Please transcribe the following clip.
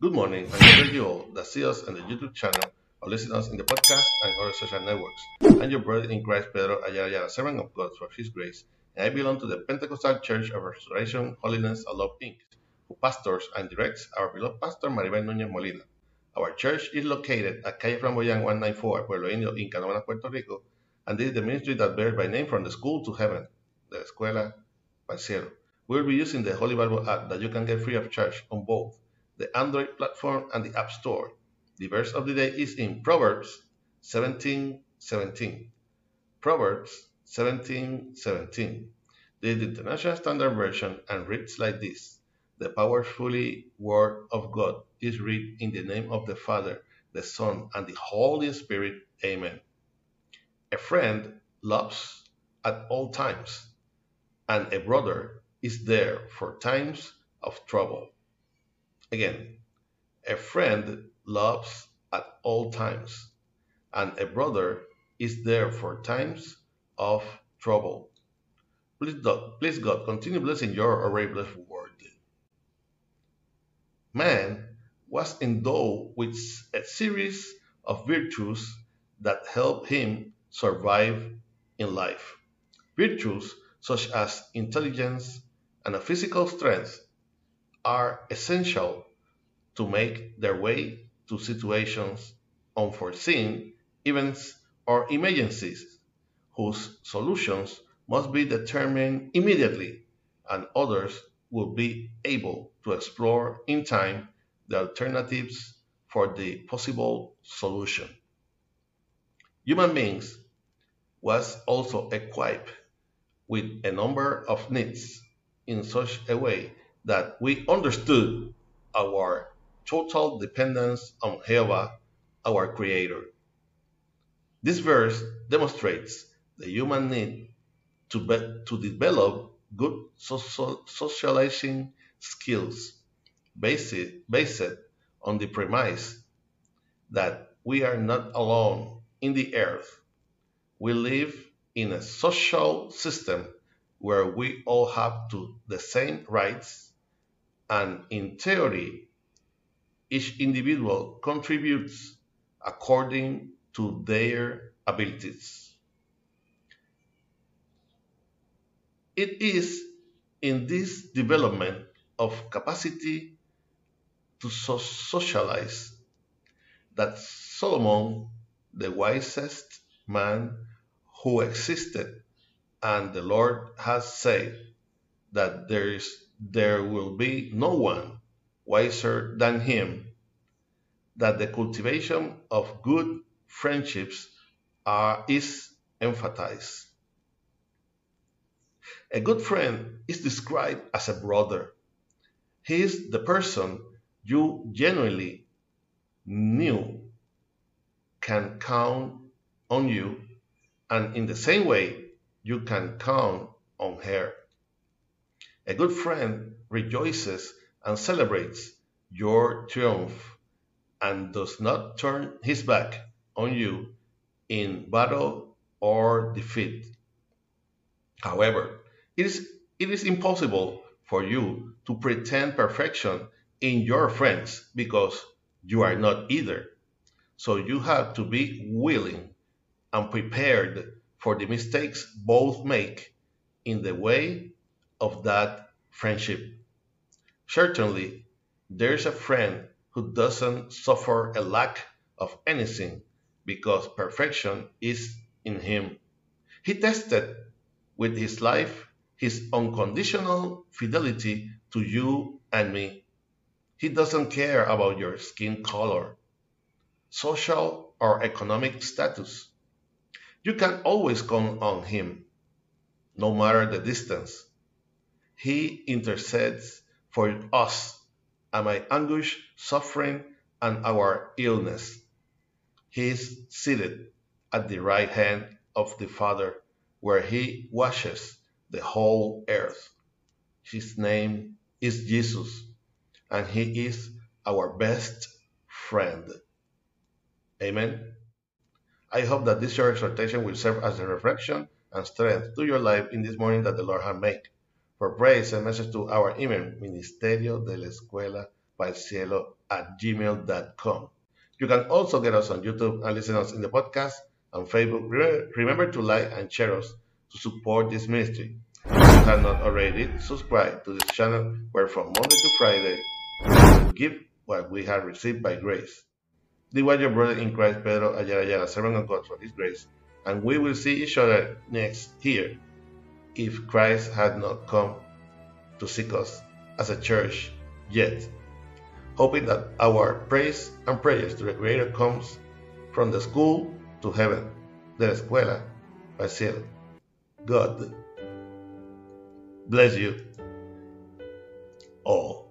Good morning, and good you all that see us on the YouTube channel or listen us in the podcast and other social networks. I'm your brother in Christ, Pedro Ayala servant of God for His grace, and I belong to the Pentecostal Church of Restoration, Holiness, and Love, Inc., who pastors and directs our beloved pastor Maribel Núñez Molina. Our church is located at Calle Flamboyant 194, Pueblo Indio, in Canóvanas, Puerto Rico, and this is the ministry that bears by name from the school to heaven, the Escuela Cielo. We will be using the Holy Bible app that you can get free of charge on both the Android platform and the App Store. The verse of the day is in Proverbs 17:17. 17. Proverbs 17:17. 17. This is the International Standard Version and reads like this: The powerfully word of God is read in the name of the Father, the Son, and the Holy Spirit. Amen. A friend loves at all times, and a brother is there for times of trouble. Again, a friend loves at all times, and a brother is there for times of trouble. Please God, please God continue blessing your already blessed word. Man was endowed with a series of virtues that help him survive in life. Virtues such as intelligence and a physical strength are essential to make their way to situations, unforeseen events, or emergencies whose solutions must be determined immediately, and others will be able to explore in time the alternatives for the possible solution. Human beings was also equipped with a number of needs in such a way that we understood our total dependence on Jehovah, our Creator. This verse demonstrates the human need to, be, to develop good social, socializing skills based, based on the premise that we are not alone in the earth. We live in a social system where we all have to the same rights and in theory each individual contributes according to their abilities. It is in this development of capacity to so socialize that Solomon, the wisest man who existed, and the Lord has said that there is there will be no one wiser than him, that the cultivation of good friendships are, is emphasized. A good friend is described as a brother. He is the person you genuinely knew can count on you, and in the same way, you can count on her. A good friend rejoices and celebrates your triumph and does not turn his back on you in battle or defeat. However, it is, it is impossible for you to pretend perfection in your friends because you are not either. So you have to be willing and prepared for the mistakes both make in the way of that friendship. Certainly, there's a friend who doesn't suffer a lack of anything because perfection is in him. He tested with his life his unconditional fidelity to you and me. He doesn't care about your skin color, social or economic status. You can always count on him, no matter the distance. He intercedes for us my anguish, suffering, and our illness. He is seated at the right hand of the Father, where he washes the whole earth. His name is Jesus, and he is our best friend. Amen. I hope that this short exhortation will serve as a reflection and strength to your life in this morning that the Lord has made. Praise, send message to our email, Ministerio de la Escuela cielo at gmail.com. You can also get us on YouTube and listen us in the podcast and Facebook. Remember to like and share us to support this ministry. If you have not already, subscribe to this channel where from Monday to Friday we give what we have received by grace. The was your brother in Christ, Pedro Ayala Ayala, servant of God for His grace, and we will see each other next here if Christ had not come to seek us as a church yet, hoping that our praise and prayers to the Creator comes from the school to heaven, la escuela al. God bless you all.